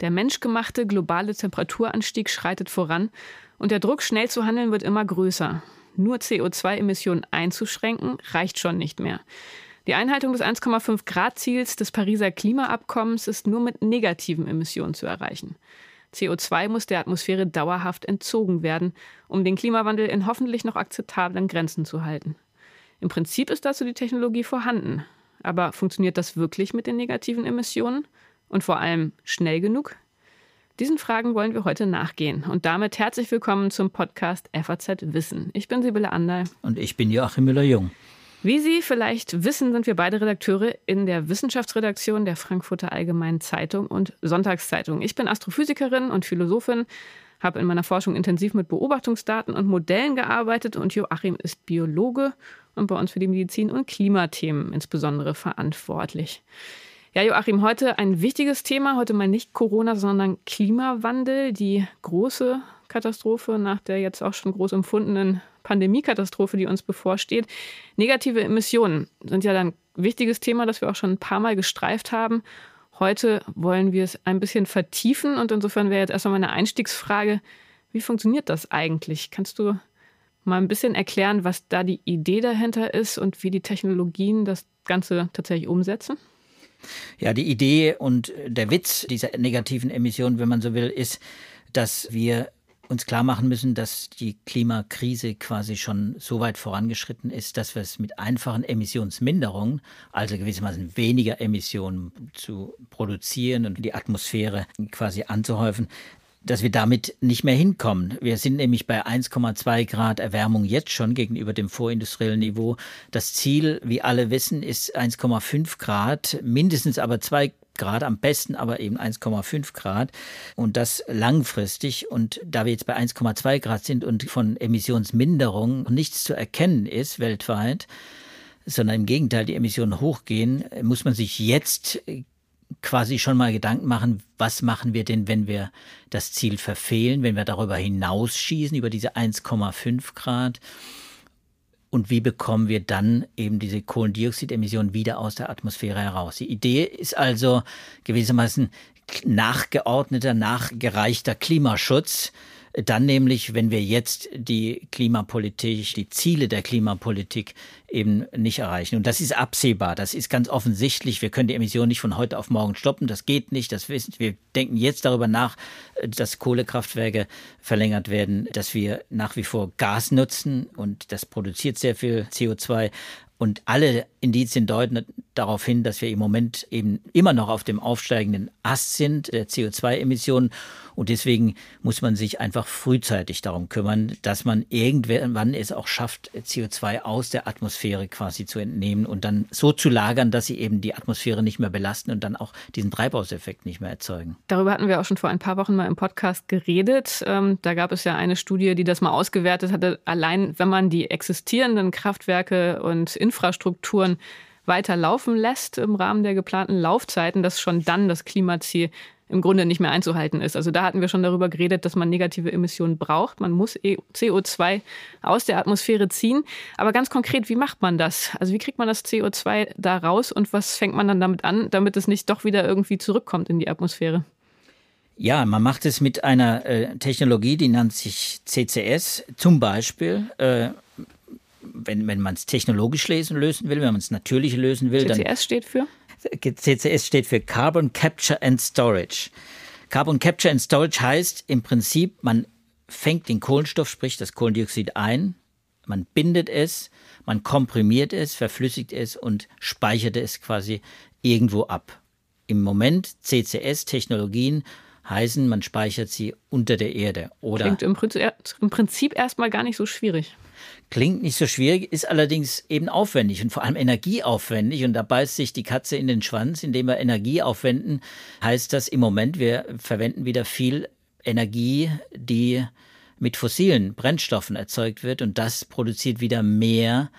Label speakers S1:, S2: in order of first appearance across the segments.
S1: Der menschgemachte globale Temperaturanstieg schreitet voran und der Druck, schnell zu handeln, wird immer größer. Nur CO2-Emissionen einzuschränken, reicht schon nicht mehr. Die Einhaltung des 1,5 Grad Ziels des Pariser Klimaabkommens ist nur mit negativen Emissionen zu erreichen. CO2 muss der Atmosphäre dauerhaft entzogen werden, um den Klimawandel in hoffentlich noch akzeptablen Grenzen zu halten. Im Prinzip ist dazu die Technologie vorhanden. Aber funktioniert das wirklich mit den negativen Emissionen? Und vor allem schnell genug? Diesen Fragen wollen wir heute nachgehen. Und damit herzlich willkommen zum Podcast FAZ Wissen. Ich bin Sibylle Anderl.
S2: Und ich bin Joachim Müller-Jung.
S1: Wie Sie vielleicht wissen, sind wir beide Redakteure in der Wissenschaftsredaktion der Frankfurter Allgemeinen Zeitung und Sonntagszeitung. Ich bin Astrophysikerin und Philosophin, habe in meiner Forschung intensiv mit Beobachtungsdaten und Modellen gearbeitet und Joachim ist Biologe und bei uns für die Medizin- und Klimathemen insbesondere verantwortlich. Ja, Joachim, heute ein wichtiges Thema, heute mal nicht Corona, sondern Klimawandel, die große Katastrophe nach der jetzt auch schon groß empfundenen Pandemiekatastrophe, die uns bevorsteht. Negative Emissionen sind ja dann ein wichtiges Thema, das wir auch schon ein paar Mal gestreift haben. Heute wollen wir es ein bisschen vertiefen und insofern wäre jetzt erstmal meine Einstiegsfrage, wie funktioniert das eigentlich? Kannst du mal ein bisschen erklären, was da die Idee dahinter ist und wie die Technologien das Ganze tatsächlich umsetzen?
S2: Ja, die Idee und der Witz dieser negativen Emissionen, wenn man so will, ist, dass wir uns klar machen müssen, dass die Klimakrise quasi schon so weit vorangeschritten ist, dass wir es mit einfachen Emissionsminderungen, also gewissermaßen weniger Emissionen zu produzieren und die Atmosphäre quasi anzuhäufen, dass wir damit nicht mehr hinkommen. Wir sind nämlich bei 1,2 Grad Erwärmung jetzt schon gegenüber dem vorindustriellen Niveau. Das Ziel, wie alle wissen, ist 1,5 Grad, mindestens aber 2 Grad, am besten aber eben 1,5 Grad und das langfristig. Und da wir jetzt bei 1,2 Grad sind und von Emissionsminderung nichts zu erkennen ist weltweit, sondern im Gegenteil die Emissionen hochgehen, muss man sich jetzt quasi schon mal Gedanken machen, was machen wir denn, wenn wir das Ziel verfehlen, wenn wir darüber hinausschießen, über diese 1,5 Grad und wie bekommen wir dann eben diese Kohlendioxidemissionen wieder aus der Atmosphäre heraus. Die Idee ist also gewissermaßen nachgeordneter, nachgereichter Klimaschutz, dann nämlich, wenn wir jetzt die Klimapolitik, die Ziele der Klimapolitik eben nicht erreichen. Und das ist absehbar, das ist ganz offensichtlich. Wir können die Emissionen nicht von heute auf morgen stoppen, das geht nicht. Das wissen wir. denken jetzt darüber nach, dass Kohlekraftwerke verlängert werden, dass wir nach wie vor Gas nutzen und das produziert sehr viel CO2. Und alle Indizien deuten darauf hin, dass wir im Moment eben immer noch auf dem aufsteigenden Ast sind der CO2-Emissionen. Und deswegen muss man sich einfach frühzeitig darum kümmern, dass man irgendwann es auch schafft, CO2 aus der Atmosphäre quasi zu entnehmen und dann so zu lagern, dass sie eben die Atmosphäre nicht mehr belasten und dann auch diesen Treibhauseffekt nicht mehr erzeugen.
S1: Darüber hatten wir auch schon vor ein paar Wochen mal im Podcast geredet. Ähm, da gab es ja eine Studie, die das mal ausgewertet hatte. Allein wenn man die existierenden Kraftwerke und Infrastrukturen weiter laufen lässt im Rahmen der geplanten Laufzeiten, dass schon dann das Klimaziel im Grunde nicht mehr einzuhalten ist. Also da hatten wir schon darüber geredet, dass man negative Emissionen braucht. Man muss e- CO2 aus der Atmosphäre ziehen. Aber ganz konkret, wie macht man das? Also wie kriegt man das CO2 da raus und was fängt man dann damit an, damit es nicht doch wieder irgendwie zurückkommt in die Atmosphäre?
S2: Ja, man macht es mit einer äh, Technologie, die nennt sich CCS zum Beispiel. Äh, wenn, wenn man es technologisch lesen, lösen will, wenn man es natürlich lösen will.
S1: CCS dann, steht für?
S2: CCS steht für Carbon Capture and Storage. Carbon Capture and Storage heißt im Prinzip, man fängt den Kohlenstoff, sprich das Kohlendioxid ein, man bindet es, man komprimiert es, verflüssigt es und speichert es quasi irgendwo ab. Im Moment CCS-Technologien heißen, man speichert sie unter der Erde. Oder
S1: Klingt im Prinzip, im Prinzip erstmal gar nicht so schwierig.
S2: Klingt nicht so schwierig, ist allerdings eben aufwendig und vor allem energieaufwendig. Und da beißt sich die Katze in den Schwanz, indem wir Energie aufwenden. Heißt das im Moment, wir verwenden wieder viel Energie, die mit fossilen Brennstoffen erzeugt wird. Und das produziert wieder mehr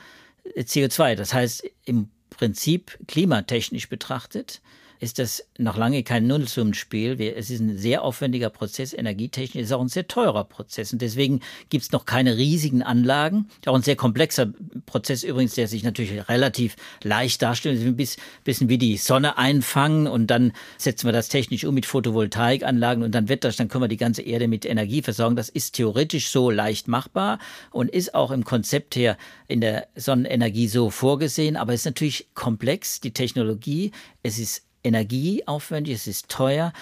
S2: CO2. Das heißt, im Prinzip klimatechnisch betrachtet, ist das noch lange kein Nullsummenspiel. Es ist ein sehr aufwendiger Prozess, energietechnisch, ist auch ein sehr teurer Prozess. Und deswegen gibt es noch keine riesigen Anlagen. Auch ein sehr komplexer Prozess übrigens, der sich natürlich relativ leicht darstellt. Ein bisschen wie die Sonne einfangen und dann setzen wir das technisch um mit Photovoltaikanlagen und dann wird das, dann können wir die ganze Erde mit Energie versorgen. Das ist theoretisch so leicht machbar und ist auch im Konzept her in der Sonnenenergie so vorgesehen. Aber es ist natürlich komplex, die Technologie. Es ist energieaufwendig, es ist teuer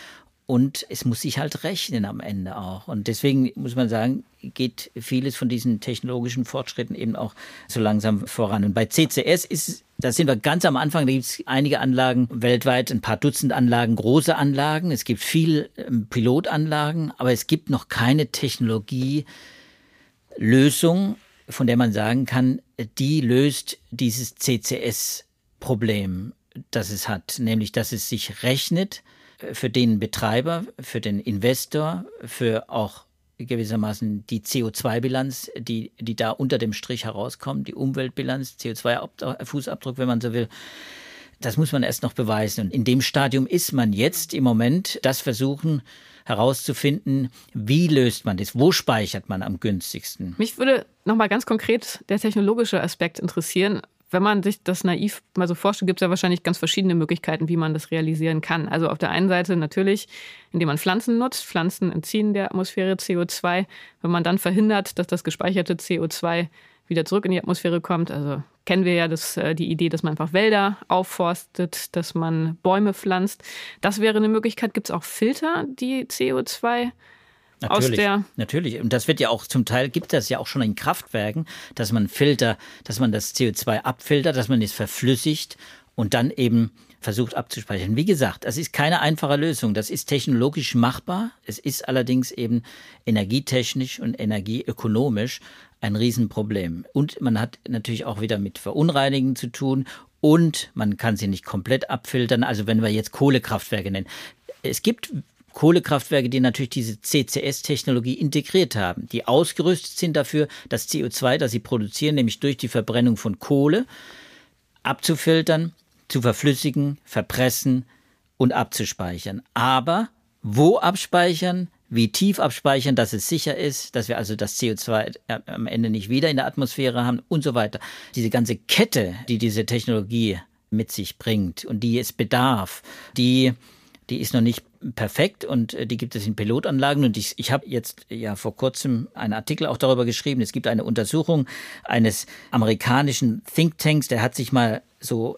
S2: und es muss sich halt rechnen am Ende auch. Und deswegen muss man sagen, geht vieles von diesen technologischen Fortschritten eben auch so langsam voran. Und bei CCS ist, da sind wir ganz am Anfang, da gibt es einige Anlagen weltweit, ein paar Dutzend Anlagen, große Anlagen. Es gibt viel ähm, Pilotanlagen, aber es gibt noch keine Technologielösung, von der man sagen kann, die löst dieses CCS-Problem das es hat, nämlich dass es sich rechnet äh, für den Betreiber, für den Investor, für auch gewissermaßen die CO2-Bilanz, die, die da unter dem Strich herauskommt, die Umweltbilanz, CO2-Fußabdruck, wenn man so will. Das muss man erst noch beweisen. Und in dem Stadium ist man jetzt im Moment, das versuchen herauszufinden, wie löst man das, wo speichert man am günstigsten.
S1: Mich würde nochmal ganz konkret der technologische Aspekt interessieren wenn man sich das naiv mal so vorstellt, gibt es ja wahrscheinlich ganz verschiedene Möglichkeiten, wie man das realisieren kann. Also auf der einen Seite natürlich, indem man Pflanzen nutzt. Pflanzen entziehen der Atmosphäre CO2. Wenn man dann verhindert, dass das gespeicherte CO2 wieder zurück in die Atmosphäre kommt, also kennen wir ja das, äh, die Idee, dass man einfach Wälder aufforstet, dass man Bäume pflanzt. Das wäre eine Möglichkeit. Gibt es auch Filter, die CO2
S2: Natürlich,
S1: aus der
S2: natürlich. Und das wird ja auch zum Teil, gibt das ja auch schon in Kraftwerken, dass man Filter, dass man das CO2 abfiltert, dass man es verflüssigt und dann eben versucht abzuspeichern. Wie gesagt, das ist keine einfache Lösung. Das ist technologisch machbar. Es ist allerdings eben energietechnisch und energieökonomisch ein Riesenproblem. Und man hat natürlich auch wieder mit Verunreinigen zu tun und man kann sie nicht komplett abfiltern. Also wenn wir jetzt Kohlekraftwerke nennen. Es gibt Kohlekraftwerke, die natürlich diese CCS-Technologie integriert haben, die ausgerüstet sind dafür, das CO2, das sie produzieren, nämlich durch die Verbrennung von Kohle, abzufiltern, zu verflüssigen, verpressen und abzuspeichern. Aber wo abspeichern? Wie tief abspeichern, dass es sicher ist, dass wir also das CO2 am Ende nicht wieder in der Atmosphäre haben und so weiter. Diese ganze Kette, die diese Technologie mit sich bringt und die es bedarf, die die ist noch nicht perfekt und äh, die gibt es in Pilotanlagen. Und ich, ich habe jetzt ja vor kurzem einen Artikel auch darüber geschrieben. Es gibt eine Untersuchung eines amerikanischen Thinktanks, der hat sich mal so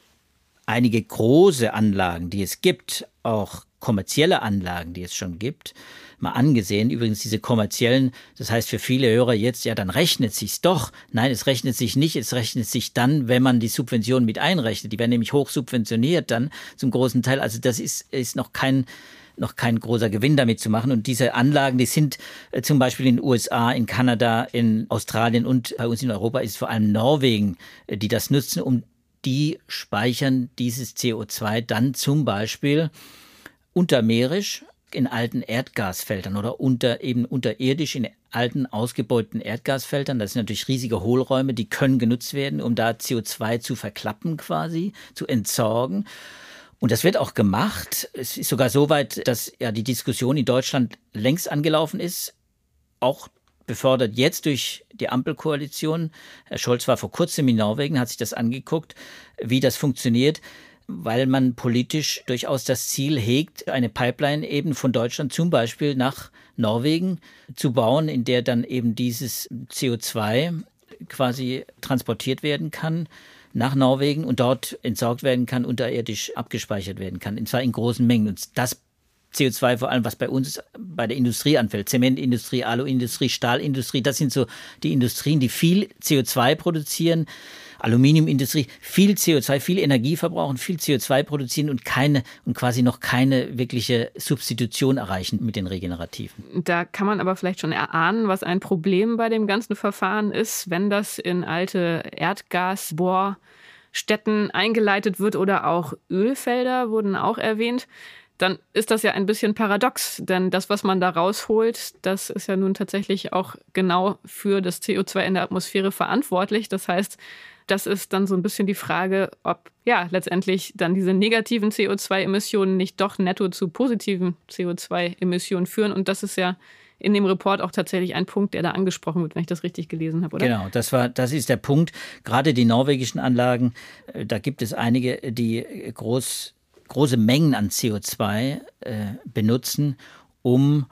S2: einige große Anlagen, die es gibt, auch kommerzielle Anlagen, die es schon gibt, mal angesehen. Übrigens diese kommerziellen, das heißt für viele Hörer jetzt, ja, dann rechnet sich's doch. Nein, es rechnet sich nicht. Es rechnet sich dann, wenn man die Subventionen mit einrechnet. Die werden nämlich hoch subventioniert dann zum großen Teil. Also das ist, ist noch kein noch kein großer Gewinn damit zu machen. Und diese Anlagen, die sind äh, zum Beispiel in den USA, in Kanada, in Australien und bei uns in Europa ist vor allem Norwegen, äh, die das nutzen, um die speichern dieses CO2 dann zum Beispiel untermeerisch in alten Erdgasfeldern oder unter eben unterirdisch in alten ausgebeuteten Erdgasfeldern. Das sind natürlich riesige Hohlräume, die können genutzt werden, um da CO2 zu verklappen quasi, zu entsorgen. Und das wird auch gemacht. Es ist sogar so weit, dass ja die Diskussion in Deutschland längst angelaufen ist, auch befördert jetzt durch die Ampelkoalition. Herr Scholz war vor kurzem in Norwegen, hat sich das angeguckt, wie das funktioniert weil man politisch durchaus das Ziel hegt, eine Pipeline eben von Deutschland zum Beispiel nach Norwegen zu bauen, in der dann eben dieses CO2 quasi transportiert werden kann nach Norwegen und dort entsorgt werden kann, unterirdisch abgespeichert werden kann, und zwar in großen Mengen. Und das CO2 vor allem, was bei uns bei der Industrie anfällt, Zementindustrie, Aluindustrie, Stahlindustrie, das sind so die Industrien, die viel CO2 produzieren. Aluminiumindustrie viel CO2, viel Energie verbrauchen, viel CO2 produzieren und keine und quasi noch keine wirkliche Substitution erreichen mit den Regenerativen.
S1: Da kann man aber vielleicht schon erahnen, was ein Problem bei dem ganzen Verfahren ist, wenn das in alte Erdgasbohrstätten eingeleitet wird oder auch Ölfelder wurden auch erwähnt dann ist das ja ein bisschen paradox, denn das, was man da rausholt, das ist ja nun tatsächlich auch genau für das CO2 in der Atmosphäre verantwortlich. Das heißt, das ist dann so ein bisschen die Frage, ob ja letztendlich dann diese negativen CO2-Emissionen nicht doch netto zu positiven CO2-Emissionen führen. Und das ist ja in dem Report auch tatsächlich ein Punkt, der da angesprochen wird, wenn ich das richtig gelesen habe, oder?
S2: Genau, das war, das ist der Punkt. Gerade die norwegischen Anlagen, äh, da gibt es einige, die groß, große Mengen an CO2 äh, benutzen, um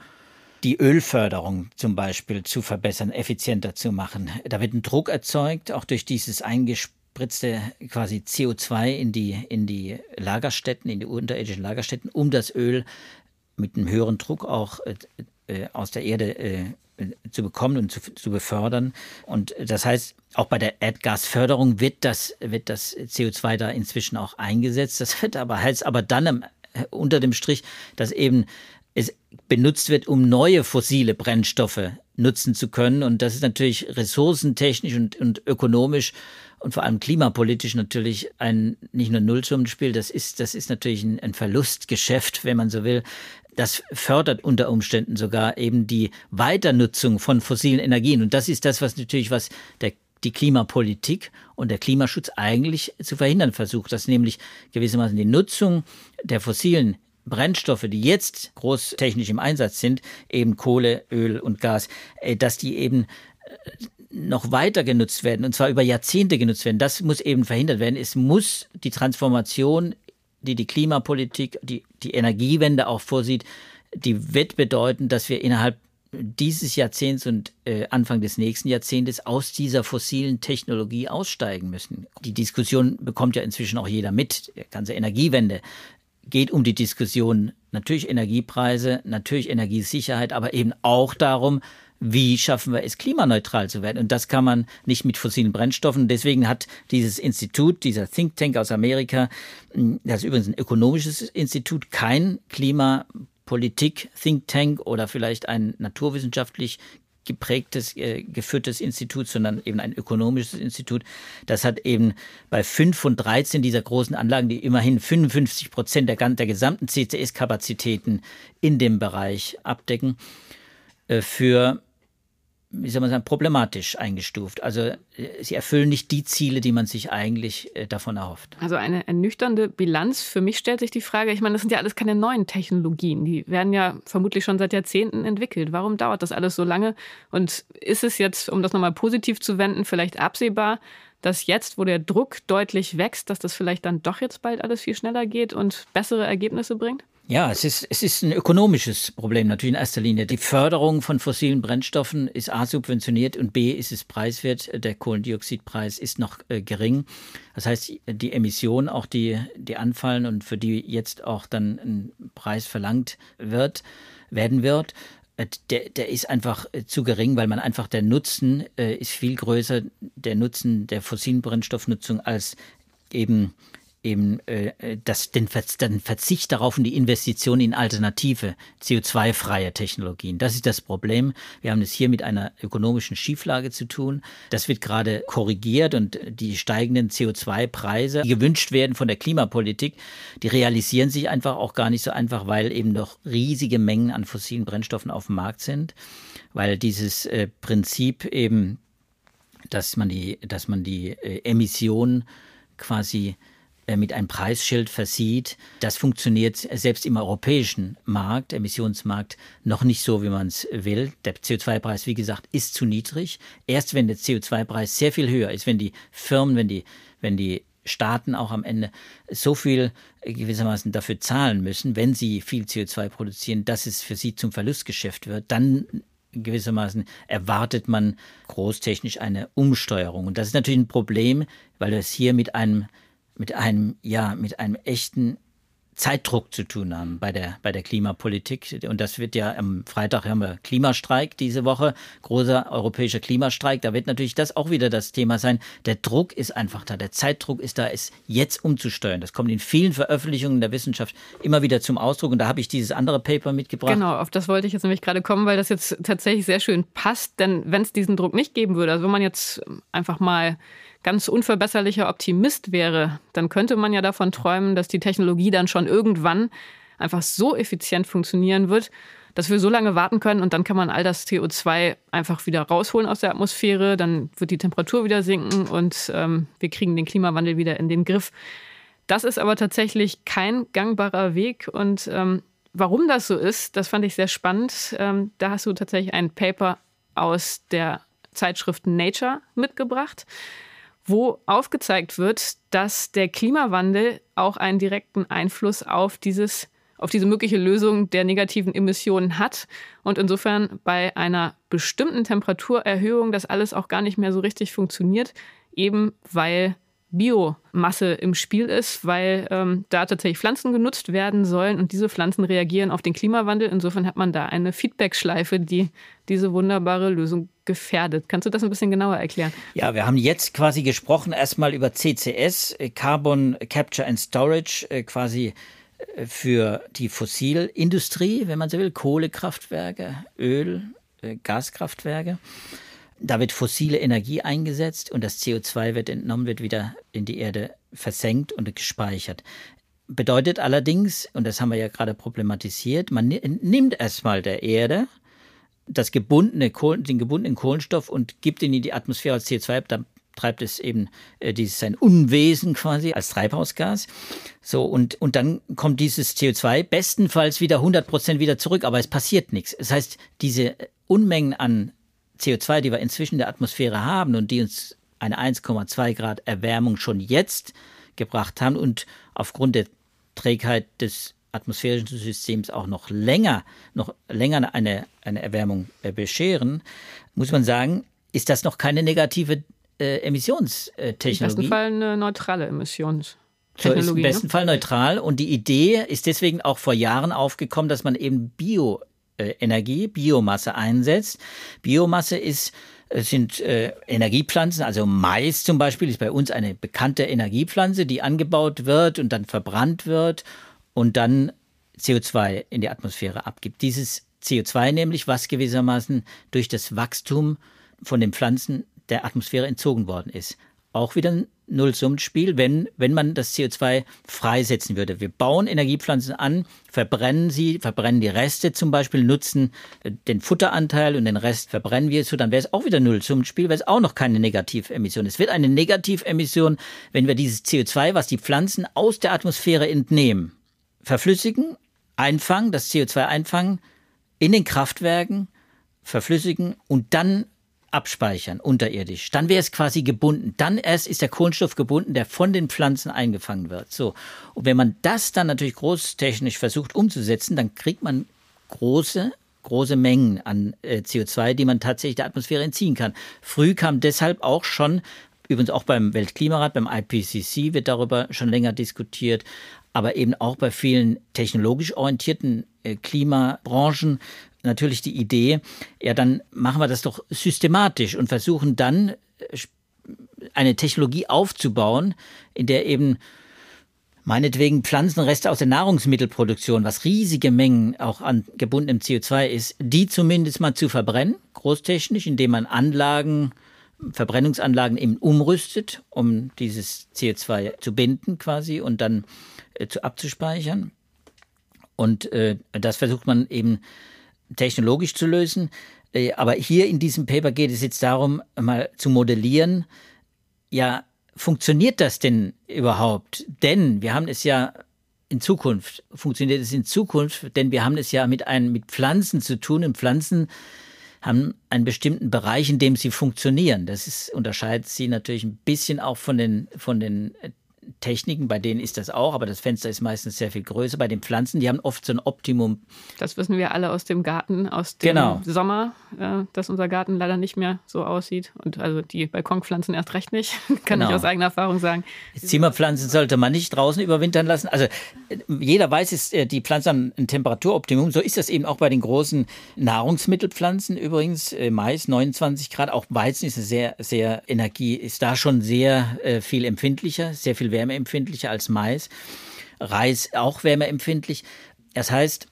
S2: die Ölförderung zum Beispiel zu verbessern, effizienter zu machen. Da wird ein Druck erzeugt, auch durch dieses eingespritzte quasi CO2 in die, in die Lagerstätten, in die unterirdischen Lagerstätten, um das Öl mit einem höheren Druck auch äh, äh, aus der Erde äh, zu bekommen und zu, zu befördern. Und das heißt, auch bei der Erdgasförderung wird das, wird das CO2 da inzwischen auch eingesetzt. Das wird aber heißt aber dann am, unter dem Strich, dass eben es benutzt wird, um neue fossile Brennstoffe nutzen zu können. Und das ist natürlich ressourcentechnisch und, und ökonomisch und vor allem klimapolitisch natürlich ein nicht nur Nullsummenspiel, das ist, das ist natürlich ein, ein Verlustgeschäft, wenn man so will. Das fördert unter Umständen sogar eben die Weiternutzung von fossilen Energien. Und das ist das, was natürlich, was der die Klimapolitik und der Klimaschutz eigentlich zu verhindern versucht, dass nämlich gewissermaßen die Nutzung der fossilen Brennstoffe, die jetzt großtechnisch im Einsatz sind, eben Kohle, Öl und Gas, äh, dass die eben äh, noch weiter genutzt werden und zwar über Jahrzehnte genutzt werden. Das muss eben verhindert werden. Es muss die Transformation, die die Klimapolitik, die die Energiewende auch vorsieht, die wird bedeuten, dass wir innerhalb dieses Jahrzehnts und äh, Anfang des nächsten Jahrzehntes aus dieser fossilen Technologie aussteigen müssen. Die Diskussion bekommt ja inzwischen auch jeder mit. Die ganze Energiewende geht um die Diskussion natürlich Energiepreise, natürlich Energiesicherheit, aber eben auch darum, wie schaffen wir es, klimaneutral zu werden. Und das kann man nicht mit fossilen Brennstoffen. Deswegen hat dieses Institut, dieser Think Tank aus Amerika, das ist übrigens ein ökonomisches Institut, kein Klimapolitik-Think Tank oder vielleicht ein naturwissenschaftlich geprägtes, äh, geführtes Institut, sondern eben ein ökonomisches Institut. Das hat eben bei fünf von 13 dieser großen Anlagen, die immerhin 55 Prozent der, der gesamten CCS-Kapazitäten in dem Bereich abdecken, äh, für wie soll man sagen, problematisch eingestuft. Also äh, sie erfüllen nicht die Ziele, die man sich eigentlich äh, davon erhofft.
S1: Also eine ernüchternde Bilanz. Für mich stellt sich die Frage, ich meine, das sind ja alles keine neuen Technologien. Die werden ja vermutlich schon seit Jahrzehnten entwickelt. Warum dauert das alles so lange? Und ist es jetzt, um das nochmal positiv zu wenden, vielleicht absehbar, dass jetzt, wo der Druck deutlich wächst, dass das vielleicht dann doch jetzt bald alles viel schneller geht und bessere Ergebnisse bringt?
S2: Ja, es ist, es ist ein ökonomisches Problem natürlich in erster Linie. Die Förderung von fossilen Brennstoffen ist A subventioniert und B ist es preiswert. Der Kohlendioxidpreis ist noch äh, gering. Das heißt, die Emissionen, auch die, die anfallen und für die jetzt auch dann ein Preis verlangt wird, werden wird, äh, der, der ist einfach äh, zu gering, weil man einfach der Nutzen äh, ist viel größer, der Nutzen der fossilen Brennstoffnutzung als eben eben äh, das, den, den Verzicht darauf und die Investition in alternative CO2-freie Technologien. Das ist das Problem. Wir haben es hier mit einer ökonomischen Schieflage zu tun. Das wird gerade korrigiert und die steigenden CO2-Preise, die gewünscht werden von der Klimapolitik, die realisieren sich einfach auch gar nicht so einfach, weil eben noch riesige Mengen an fossilen Brennstoffen auf dem Markt sind, weil dieses äh, Prinzip eben, dass man die, dass man die äh, Emissionen quasi äh, mit einem Preisschild versieht. Das funktioniert selbst im europäischen Markt, Emissionsmarkt, noch nicht so, wie man es will. Der CO2-Preis, wie gesagt, ist zu niedrig. Erst wenn der CO2-Preis sehr viel höher ist, wenn die Firmen, wenn die, wenn die Staaten auch am Ende so viel gewissermaßen dafür zahlen müssen, wenn sie viel CO2 produzieren, dass es für sie zum Verlustgeschäft wird, dann gewissermaßen erwartet man großtechnisch eine Umsteuerung. Und das ist natürlich ein Problem, weil wir es hier mit einem mit einem, ja, mit einem echten Zeitdruck zu tun haben bei der, bei der Klimapolitik. Und das wird ja am Freitag haben wir Klimastreik diese Woche, großer europäischer Klimastreik. Da wird natürlich das auch wieder das Thema sein. Der Druck ist einfach da, der Zeitdruck ist da, es jetzt umzusteuern. Das kommt in vielen Veröffentlichungen der Wissenschaft immer wieder zum Ausdruck. Und da habe ich dieses andere Paper mitgebracht.
S1: Genau, auf das wollte ich jetzt nämlich gerade kommen, weil das jetzt tatsächlich sehr schön passt. Denn wenn es diesen Druck nicht geben würde, also wenn man jetzt einfach mal ganz unverbesserlicher Optimist wäre, dann könnte man ja davon träumen, dass die Technologie dann schon irgendwann einfach so effizient funktionieren wird, dass wir so lange warten können und dann kann man all das CO2 einfach wieder rausholen aus der Atmosphäre, dann wird die Temperatur wieder sinken und ähm, wir kriegen den Klimawandel wieder in den Griff. Das ist aber tatsächlich kein gangbarer Weg und ähm, warum das so ist, das fand ich sehr spannend. Ähm, da hast du tatsächlich ein Paper aus der Zeitschrift Nature mitgebracht, wo aufgezeigt wird, dass der Klimawandel auch einen direkten Einfluss auf dieses auf diese mögliche Lösung der negativen Emissionen hat und insofern bei einer bestimmten Temperaturerhöhung das alles auch gar nicht mehr so richtig funktioniert, eben weil Biomasse im Spiel ist, weil ähm, da tatsächlich Pflanzen genutzt werden sollen und diese Pflanzen reagieren auf den Klimawandel. Insofern hat man da eine Feedback-Schleife, die diese wunderbare Lösung gefährdet. Kannst du das ein bisschen genauer erklären?
S2: Ja, wir haben jetzt quasi gesprochen erstmal über CCS, äh, Carbon Capture and Storage, äh, quasi äh, für die Fossilindustrie, wenn man so will, Kohlekraftwerke, Öl, Gaskraftwerke. Da wird fossile Energie eingesetzt und das CO2 wird entnommen, wird wieder in die Erde versenkt und gespeichert. Bedeutet allerdings, und das haben wir ja gerade problematisiert, man nimmt erstmal der Erde das gebundene Kohlen, den gebundenen Kohlenstoff und gibt ihn in die Atmosphäre als CO2 ab, dann treibt es eben äh, dieses sein Unwesen quasi als Treibhausgas. So, und, und dann kommt dieses CO2 bestenfalls wieder 100 Prozent wieder zurück, aber es passiert nichts. Das heißt, diese Unmengen an CO2, die wir inzwischen in der Atmosphäre haben und die uns eine 1,2 Grad Erwärmung schon jetzt gebracht haben und aufgrund der Trägheit des atmosphärischen Systems auch noch länger, noch länger eine, eine Erwärmung äh, bescheren, muss man sagen, ist das noch keine negative äh, Emissionstechnologie. Im
S1: besten Fall eine neutrale Emissions.
S2: So ist im besten ne? Fall neutral und die Idee ist deswegen auch vor Jahren aufgekommen, dass man eben Bio Energie, Biomasse einsetzt. Biomasse ist äh, sind äh, Energiepflanzen, also Mais zum Beispiel ist bei uns eine bekannte Energiepflanze, die angebaut wird und dann verbrannt wird und dann CO2 in die Atmosphäre abgibt. Dieses CO2 nämlich, was gewissermaßen durch das Wachstum von den Pflanzen der Atmosphäre entzogen worden ist. Auch wieder ein Nullsummenspiel, wenn, wenn man das CO2 freisetzen würde. Wir bauen Energiepflanzen an, verbrennen sie, verbrennen die Reste zum Beispiel, nutzen äh, den Futteranteil und den Rest verbrennen wir so, dann wäre es auch wieder Nullsummenspiel, wäre es auch noch keine Negativemission. Es wird eine Negativemission, wenn wir dieses CO2, was die Pflanzen aus der Atmosphäre entnehmen, verflüssigen, einfangen, das CO2 einfangen, in den Kraftwerken verflüssigen und dann abspeichern unterirdisch. Dann wäre es quasi gebunden. Dann erst ist der Kohlenstoff gebunden, der von den Pflanzen eingefangen wird. So. Und wenn man das dann natürlich großtechnisch versucht umzusetzen, dann kriegt man große große Mengen an äh, CO2, die man tatsächlich der Atmosphäre entziehen kann. Früh kam deshalb auch schon, übrigens auch beim Weltklimarat, beim IPCC wird darüber schon länger diskutiert, aber eben auch bei vielen technologisch orientierten äh, Klimabranchen natürlich die Idee, ja, dann machen wir das doch systematisch und versuchen dann äh, eine Technologie aufzubauen, in der eben meinetwegen Pflanzenreste aus der Nahrungsmittelproduktion, was riesige Mengen auch an gebundenem CO2 ist, die zumindest mal zu verbrennen, großtechnisch, indem man Anlagen, Verbrennungsanlagen eben umrüstet, um dieses CO2 zu binden quasi und dann äh, zu abzuspeichern. Und äh, das versucht man eben technologisch zu lösen. Äh, aber hier in diesem Paper geht es jetzt darum, mal zu modellieren, ja, funktioniert das denn überhaupt? Denn wir haben es ja in Zukunft, funktioniert es in Zukunft, denn wir haben es ja mit, einem, mit Pflanzen zu tun und Pflanzen haben einen bestimmten Bereich, in dem sie funktionieren. Das ist, unterscheidet sie natürlich ein bisschen auch von den, von den Techniken, bei denen ist das auch, aber das Fenster ist meistens sehr viel größer. Bei den Pflanzen, die haben oft so ein Optimum.
S1: Das wissen wir alle aus dem Garten, aus dem genau. Sommer, äh, dass unser Garten leider nicht mehr so aussieht. Und also die Balkonpflanzen erst recht nicht, kann genau. ich aus eigener Erfahrung sagen.
S2: Zimmerpflanzen sollte man nicht draußen überwintern lassen. Also äh, jeder weiß, ist äh, die Pflanze haben ein Temperaturoptimum. So ist das eben auch bei den großen Nahrungsmittelpflanzen. Übrigens äh, Mais 29 Grad, auch Weizen ist sehr, sehr Energie, ist da schon sehr äh, viel empfindlicher, sehr viel wärmeempfindlicher als Mais. Reis auch wärmeempfindlich. Das heißt,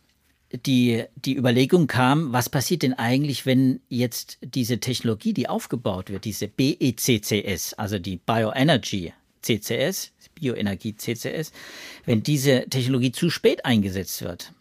S2: die, die Überlegung kam, was passiert denn eigentlich, wenn jetzt diese Technologie, die aufgebaut wird, diese BECCS, also die Bioenergy CCS, Bioenergie CCS, wenn diese Technologie zu spät eingesetzt wird.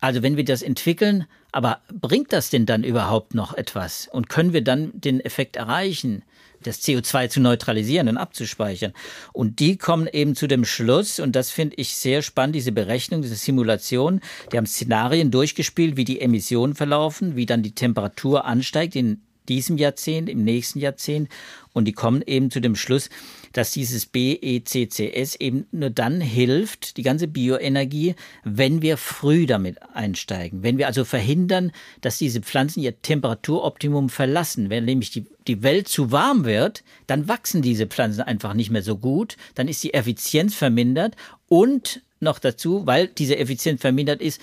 S2: Also wenn wir das entwickeln, aber bringt das denn dann überhaupt noch etwas? Und können wir dann den Effekt erreichen, das CO2 zu neutralisieren und abzuspeichern? Und die kommen eben zu dem Schluss, und das finde ich sehr spannend, diese Berechnung, diese Simulation. Die haben Szenarien durchgespielt, wie die Emissionen verlaufen, wie dann die Temperatur ansteigt in diesem Jahrzehnt, im nächsten Jahrzehnt. Und die kommen eben zu dem Schluss, dass dieses BECCS eben nur dann hilft, die ganze Bioenergie, wenn wir früh damit einsteigen. Wenn wir also verhindern, dass diese Pflanzen ihr Temperaturoptimum verlassen. Wenn nämlich die, die Welt zu warm wird, dann wachsen diese Pflanzen einfach nicht mehr so gut. Dann ist die Effizienz vermindert und noch dazu, weil diese Effizienz vermindert ist,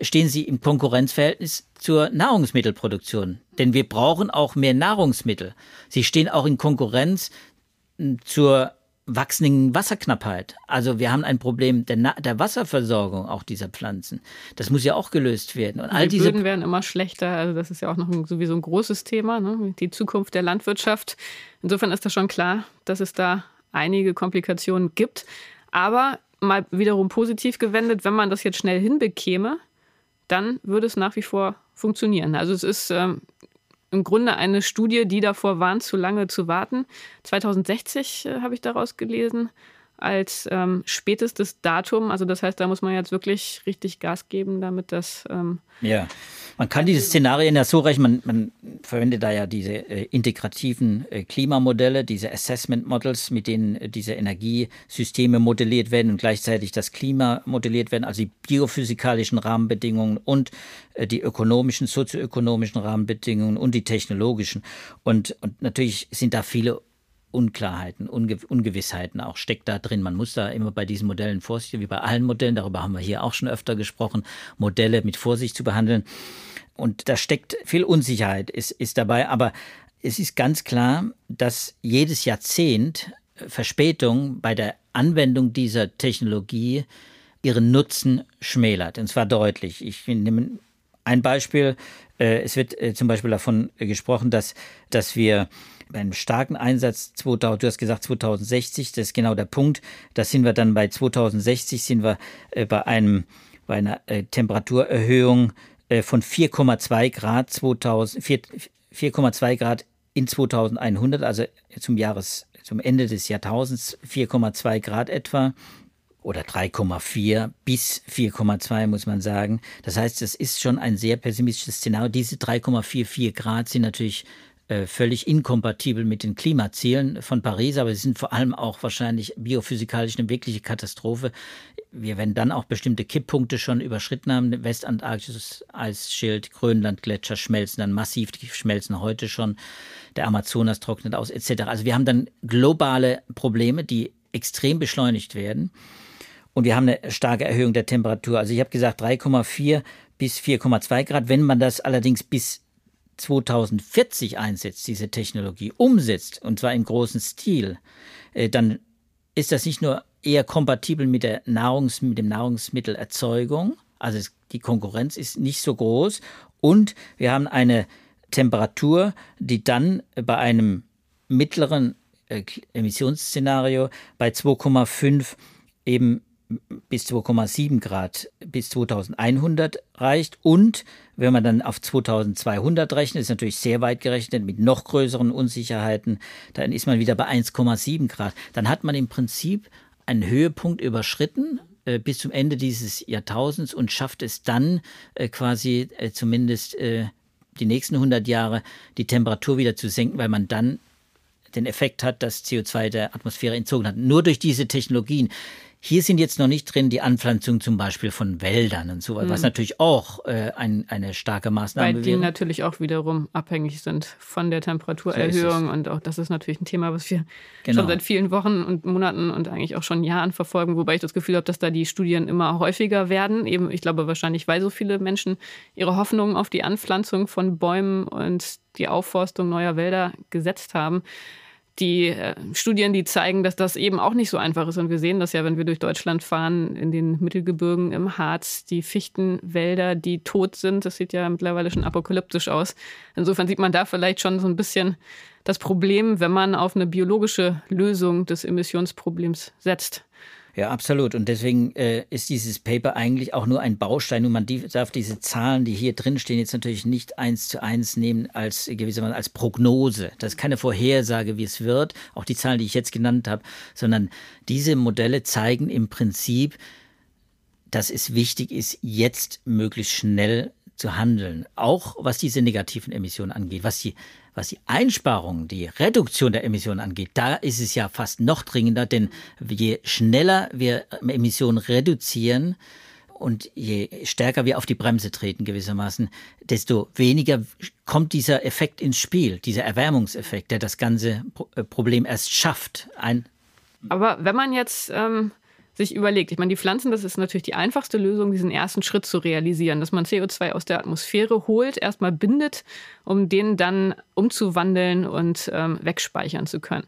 S2: stehen sie im Konkurrenzverhältnis zur Nahrungsmittelproduktion. Denn wir brauchen auch mehr Nahrungsmittel. Sie stehen auch in Konkurrenz zur wachsenden Wasserknappheit. Also wir haben ein Problem der, der, Wasserversorgung auch dieser Pflanzen. Das muss ja auch gelöst werden.
S1: Und all die diese Böden werden immer schlechter. Also das ist ja auch noch ein, sowieso ein großes Thema, ne? die Zukunft der Landwirtschaft. Insofern ist das schon klar, dass es da einige Komplikationen gibt. Aber mal wiederum positiv gewendet, wenn man das jetzt schnell hinbekäme, dann würde es nach wie vor funktionieren. Also es ist ähm, im Grunde eine Studie, die davor warnt, zu lange zu warten. 2060 äh, habe ich daraus gelesen als ähm, spätestes Datum. Also das heißt, da muss man jetzt wirklich richtig Gas geben, damit das. Ähm
S2: ja, man kann diese Szenarien ja so rechnen, man, man verwendet da ja diese äh, integrativen äh, Klimamodelle, diese Assessment Models, mit denen äh, diese Energiesysteme modelliert werden und gleichzeitig das Klima modelliert werden, also die biophysikalischen Rahmenbedingungen und äh, die ökonomischen, sozioökonomischen Rahmenbedingungen und die technologischen. Und, und natürlich sind da viele Unklarheiten, Unge Ungewissheiten auch steckt da drin. Man muss da immer bei diesen Modellen vorsichtig, wie bei allen Modellen, darüber haben wir hier auch schon öfter gesprochen, Modelle mit Vorsicht zu behandeln. Und da steckt viel Unsicherheit, ist, ist dabei. Aber es ist ganz klar, dass jedes Jahrzehnt Verspätung bei der Anwendung dieser Technologie ihren Nutzen schmälert. Und zwar deutlich. Ich nehme ein Beispiel. Äh, es wird äh, zum Beispiel davon gesprochen, dass, dass wir bei einem starken Einsatz 2000, du hast gesagt 2060, das ist genau der Punkt. Da sind wir dann bei 2060 sind wir äh, bei einem bei einer äh, Temperaturerhöhung äh, von 4,2 Grad 4,2 Grad in 2100, also zum Jahres zum Ende des Jahrtausends 4,2 Grad etwa oder 3,4 bis 4,2 muss man sagen. Das heißt, es ist schon ein sehr pessimistisches Szenario. Diese 3,44 Grad sind natürlich völlig inkompatibel mit den Klimazielen von Paris, aber sie sind vor allem auch wahrscheinlich biophysikalisch eine wirkliche Katastrophe. Wir werden dann auch bestimmte Kipppunkte schon überschritten haben. Westantarktis Eisschild, Grönlandgletscher schmelzen dann massiv, die schmelzen heute schon. Der Amazonas trocknet aus, etc. Also wir haben dann globale Probleme, die extrem beschleunigt werden. Und wir haben eine starke Erhöhung der Temperatur. Also ich habe gesagt 3,4 bis 4,2 Grad. Wenn man das allerdings bis 2040 einsetzt, diese Technologie umsetzt, und zwar im großen Stil, äh, dann ist das nicht nur eher kompatibel mit der Nahrungs mit dem Nahrungsmittelerzeugung, also die Konkurrenz ist nicht so groß und wir haben eine Temperatur, die dann bei einem mittleren äh, Emissionsszenario bei 2,5 eben bis 2,7 Grad bis 2100 reicht. Und wenn man dann auf 2200 rechnet, ist natürlich sehr weit gerechnet mit noch größeren Unsicherheiten, dann ist man wieder bei 1,7 Grad. Dann hat man im Prinzip einen Höhepunkt überschritten äh, bis zum Ende dieses Jahrtausends und schafft es dann äh, quasi äh, zumindest äh, die nächsten 100 Jahre die Temperatur wieder zu senken, weil man dann den Effekt hat, dass CO2 der Atmosphäre entzogen hat. Nur durch diese Technologien. Hier sind jetzt noch nicht drin die Anpflanzung zum Beispiel von Wäldern und so, mhm. was natürlich auch äh, ein, eine starke Maßnahme
S1: Weil die wäre. natürlich auch wiederum abhängig sind von der Temperaturerhöhung. So und auch das ist natürlich ein Thema, was wir genau. schon seit vielen Wochen und Monaten und eigentlich auch schon Jahren verfolgen, wobei ich das Gefühl habe, dass da die Studien immer häufiger werden. Eben, ich glaube wahrscheinlich, weil so viele Menschen ihre Hoffnungen auf die Anpflanzung von Bäumen und die Aufforstung neuer Wälder gesetzt haben die äh, Studien, die zeigen, dass das eben auch nicht so einfach ist. Und wir sehen das ja, wenn wir durch Deutschland fahren, in den Mittelgebirgen, im Harz, die Fichtenwälder, die tot sind. Das sieht ja mittlerweile schon apokalyptisch aus. Insofern sieht man da vielleicht schon so ein bisschen das Problem, wenn man auf eine biologische Lösung des Emissionsproblems setzt.
S2: Ja, absolut. Und deswegen äh, ist dieses Paper eigentlich auch nur ein Baustein und man darf diese Zahlen, die hier drin stehen, jetzt natürlich nicht eins zu eins nehmen als gewissermaßen als Prognose. Das ist keine Vorhersage, wie es wird, auch die Zahlen, die ich jetzt genannt habe, sondern diese Modelle zeigen im Prinzip, dass es wichtig ist, jetzt möglichst schnell zu handeln, auch was diese negativen Emissionen angeht, was die was die Einsparung, die Reduktion der Emissionen angeht, da ist es ja fast noch dringender, denn je schneller wir Emissionen reduzieren, und je stärker wir auf die Bremse treten gewissermaßen, desto weniger kommt dieser Effekt ins Spiel, dieser Erwärmungseffekt, der das ganze äh, Problem erst schafft. Ein
S1: Aber wenn man jetzt ähm, sich überlegt. Ich meine, die Pflanzen, das ist natürlich die einfachste Lösung, diesen ersten Schritt zu realisieren, dass man CO2 aus der Atmosphäre holt, erstmal bindet, um den dann umzuwandeln und ähm, wegspeichern zu können.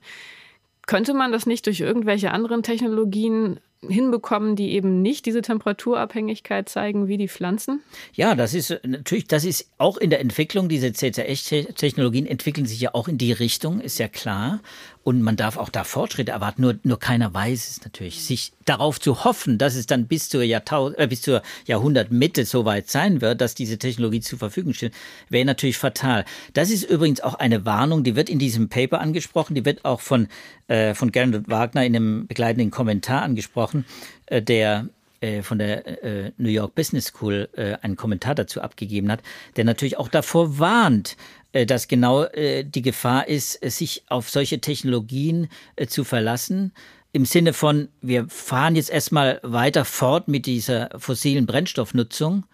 S1: Könnte man das nicht durch irgendwelche anderen Technologien hinbekommen, die eben nicht diese Temperaturabhängigkeit zeigen wie die Pflanzen?
S2: Ja, das ist natürlich, das ist auch in der Entwicklung, diese CCS-Technologien entwickeln sich ja auch in die Richtung, ist ja klar. Und man darf auch da Fortschritte erwarten, nur, nur keiner weiß es natürlich. Sich darauf zu hoffen, dass es dann bis zur, Jahrtausend, äh, bis zur Jahrhundertmitte so weit sein wird, dass diese Technologie zur Verfügung steht, wäre natürlich fatal. Das ist übrigens auch eine Warnung, die wird in diesem Paper angesprochen, die wird auch von, äh, von Gernot Wagner in einem begleitenden Kommentar angesprochen, äh, der äh, von der äh, New York Business School äh, einen Kommentar dazu abgegeben hat, der natürlich auch davor warnt, dass genau äh, die Gefahr ist, äh, sich auf solche Technologien zu verlassen. Im Sinne von, wir fahren jetzt erstmal weiter fort mit dieser fossilen Brennstoffnutzung.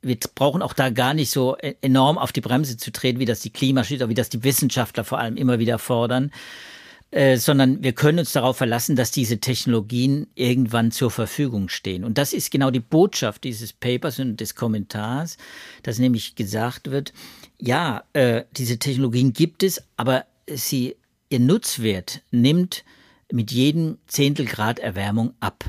S2: Wir brauchen auch da gar nicht so enorm auf die Bremse zu treten, wie das die Klimaschützer, wie das die Wissenschaftler vor allem immer wieder fordern. Äh, sondern wir können uns darauf verlassen, dass diese Technologien irgendwann zur Verfügung stehen. Und das ist genau die Botschaft dieses Papers und des Kommentars, dass nämlich gesagt wird, ja, äh, diese Technologien gibt es, aber sie, ihr Nutzwert nimmt mit jedem Zehntelgrad Erwärmung ab.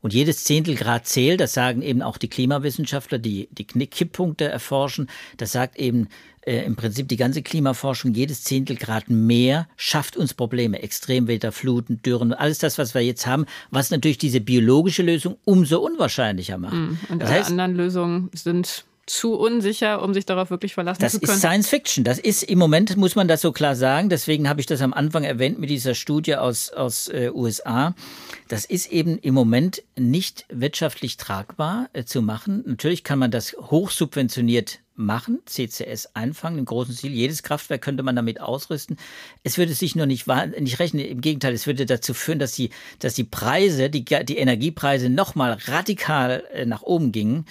S2: Und jedes Zehntelgrad zählt, das sagen eben auch die Klimawissenschaftler, die die Kipppunkte erforschen. Das sagt eben äh, im Prinzip die ganze Klimaforschung, jedes Zehntelgrad mehr schafft uns Probleme. Extremwetter, Fluten, Dürren, alles das, was wir jetzt haben, was natürlich diese biologische Lösung umso unwahrscheinlicher macht. Mm,
S1: und das alle heißt, anderen Lösungen sind zu unsicher, um sich darauf wirklich verlassen
S2: zu
S1: können.
S2: Das ist Science Fiction. Das ist im Moment, muss man das so klar sagen. Deswegen habe ich das am Anfang erwähnt mit dieser Studie aus, aus äh, USA. Das ist eben im Moment nicht wirtschaftlich tragbar äh, zu machen. Natürlich kann man das hochsubventioniert machen, CCS einfangen im großen Ziel. Jedes Kraftwerk könnte man damit ausrüsten. Es würde sich nur nicht, nicht rechnen. Im Gegenteil, es würde dazu führen, dass die, dass die Preise, die, die Energiepreise nochmal radikal äh, nach oben gingen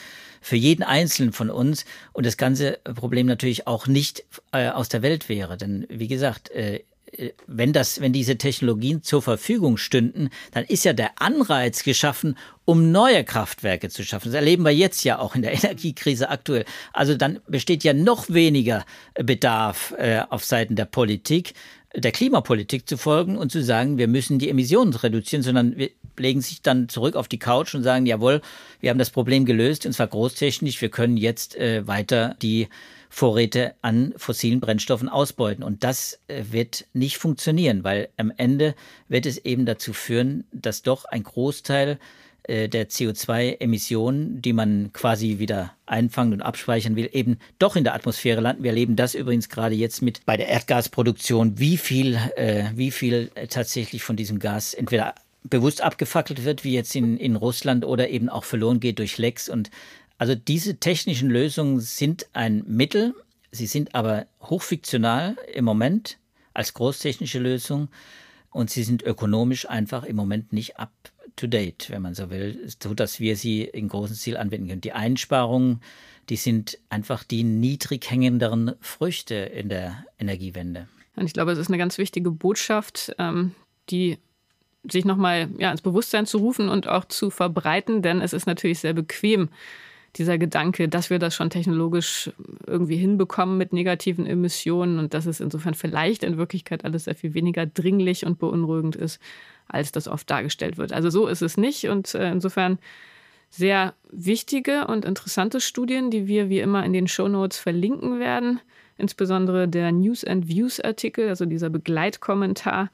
S2: für jeden Einzelnen von uns und das ganze Problem natürlich auch nicht äh, aus der Welt wäre. Denn wie gesagt, äh, äh, wenn das, wenn diese Technologien zur Verfügung stünden, dann ist ja der Anreiz geschaffen, um neue Kraftwerke zu schaffen. Das erleben wir jetzt ja auch in der Energiekrise aktuell. Also dann besteht ja noch weniger Bedarf äh, auf Seiten der Politik, der Klimapolitik zu folgen und zu sagen, wir müssen die Emissionen reduzieren, sondern wir legen sich dann zurück auf die Couch und sagen, jawohl, wir haben das Problem gelöst, und zwar großtechnisch, wir können jetzt äh, weiter die Vorräte an fossilen Brennstoffen ausbeuten. Und das äh, wird nicht funktionieren, weil am Ende wird es eben dazu führen, dass doch ein Großteil der CO2-Emissionen, die man quasi wieder einfangen und abspeichern will, eben doch in der Atmosphäre landen. Wir erleben das übrigens gerade jetzt mit bei der Erdgasproduktion, wie viel, äh, wie viel tatsächlich von diesem Gas entweder bewusst abgefackelt wird, wie jetzt in, in Russland, oder eben auch verloren geht durch Lecks. Und also diese technischen Lösungen sind ein Mittel, sie sind aber hochfiktional im Moment als großtechnische Lösung und sie sind ökonomisch einfach im Moment nicht up to date, wenn man so will, so dass wir sie in großen Stil anwenden können. Die Einsparungen, die sind einfach die niedrig hängenderen Früchte in der Energiewende.
S1: Und ich glaube, es ist eine ganz wichtige Botschaft, ähm, die sich nochmal ja, ins Bewusstsein zu rufen und auch zu verbreiten, denn es ist natürlich sehr bequem, dieser Gedanke, dass wir das schon technologisch irgendwie hinbekommen mit negativen Emissionen und dass es insofern vielleicht in Wirklichkeit alles sehr viel weniger dringlich und beunruhigend ist, als das oft dargestellt wird. Also so ist es nicht und äh, insofern sehr wichtige und interessante Studien, die wir wie immer in den Show Notes verlinken werden. Insbesondere der News and Views Artikel, also dieser Begleitkommentar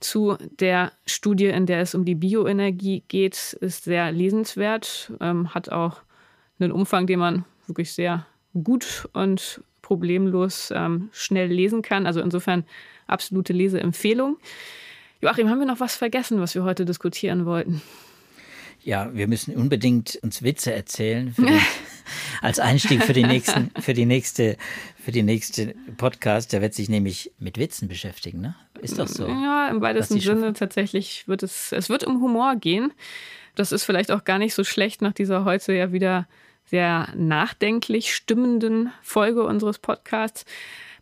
S1: zu der Studie, in der es um die Bioenergie geht, ist sehr lesenswert, ähm, hat auch einen Umfang, den man wirklich sehr gut und problemlos ähm, schnell lesen kann. Also insofern absolute Leseempfehlung. Joachim, haben wir noch was vergessen, was wir heute diskutieren wollten?
S2: Ja, wir müssen unbedingt uns Witze erzählen den, als Einstieg für die nächsten, für die nächste, für die nächste Podcast. Der wird sich nämlich mit Witzen beschäftigen, ne? Ist doch so.
S1: Ja, im weitesten Sinne tatsächlich wird es, es wird um Humor gehen. Das ist vielleicht auch gar nicht so schlecht nach dieser heute ja wieder sehr nachdenklich stimmenden Folge unseres Podcasts.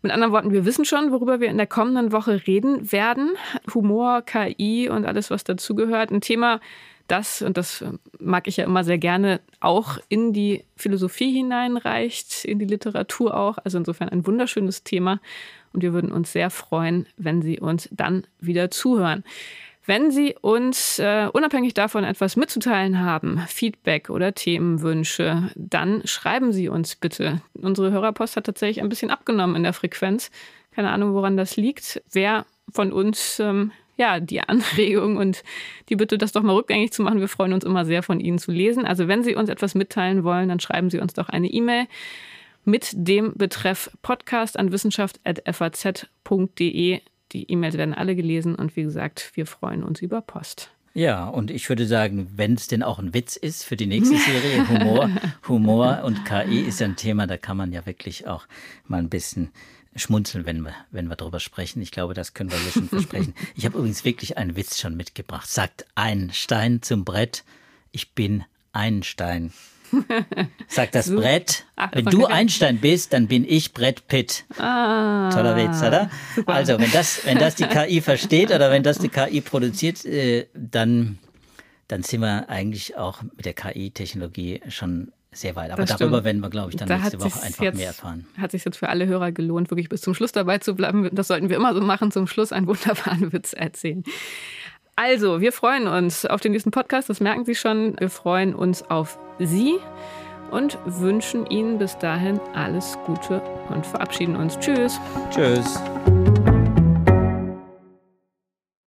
S1: Mit anderen Worten, wir wissen schon, worüber wir in der kommenden Woche reden werden. Humor, KI und alles, was dazugehört. Ein Thema, das, und das mag ich ja immer sehr gerne, auch in die Philosophie hineinreicht, in die Literatur auch. Also insofern ein wunderschönes Thema. Und wir würden uns sehr freuen, wenn Sie uns dann wieder zuhören. Wenn Sie uns äh, unabhängig davon etwas mitzuteilen haben, Feedback oder Themenwünsche, dann schreiben Sie uns bitte. Unsere Hörerpost hat tatsächlich ein bisschen abgenommen in der Frequenz. Keine Ahnung, woran das liegt. Wer von uns ähm, ja, die Anregung und die Bitte, das doch mal rückgängig zu machen. Wir freuen uns immer sehr, von Ihnen zu lesen. Also wenn Sie uns etwas mitteilen wollen, dann schreiben Sie uns doch eine E-Mail mit dem Betreff Podcast an wissenschaft.faz.de. Die E-Mails werden alle gelesen und wie gesagt, wir freuen uns über Post.
S2: Ja, und ich würde sagen, wenn es denn auch ein Witz ist für die nächste Serie, Humor, Humor und KI ist ja ein Thema, da kann man ja wirklich auch mal ein bisschen schmunzeln, wenn wir, wenn wir darüber sprechen. Ich glaube, das können wir hier schon versprechen. Ich habe übrigens wirklich einen Witz schon mitgebracht. Sagt ein Stein zum Brett, ich bin Einstein. Sagt das so. Brett. Ach, wenn du Einstein bist, dann bin ich Brett Pitt. Ah, Toller Witz, oder? Super. Also, wenn das, wenn das die KI versteht oder wenn das die KI produziert, äh, dann, dann sind wir eigentlich auch mit der KI-Technologie schon sehr weit. Aber darüber werden wir, glaube ich, dann da nächste Woche einfach
S1: jetzt,
S2: mehr erfahren.
S1: Hat sich jetzt für alle Hörer gelohnt, wirklich bis zum Schluss dabei zu bleiben. Das sollten wir immer so machen, zum Schluss einen wunderbaren Witz erzählen. Also, wir freuen uns auf den nächsten Podcast, das merken Sie schon. Wir freuen uns auf Sie und wünschen Ihnen bis dahin alles Gute und verabschieden uns. Tschüss.
S2: Tschüss.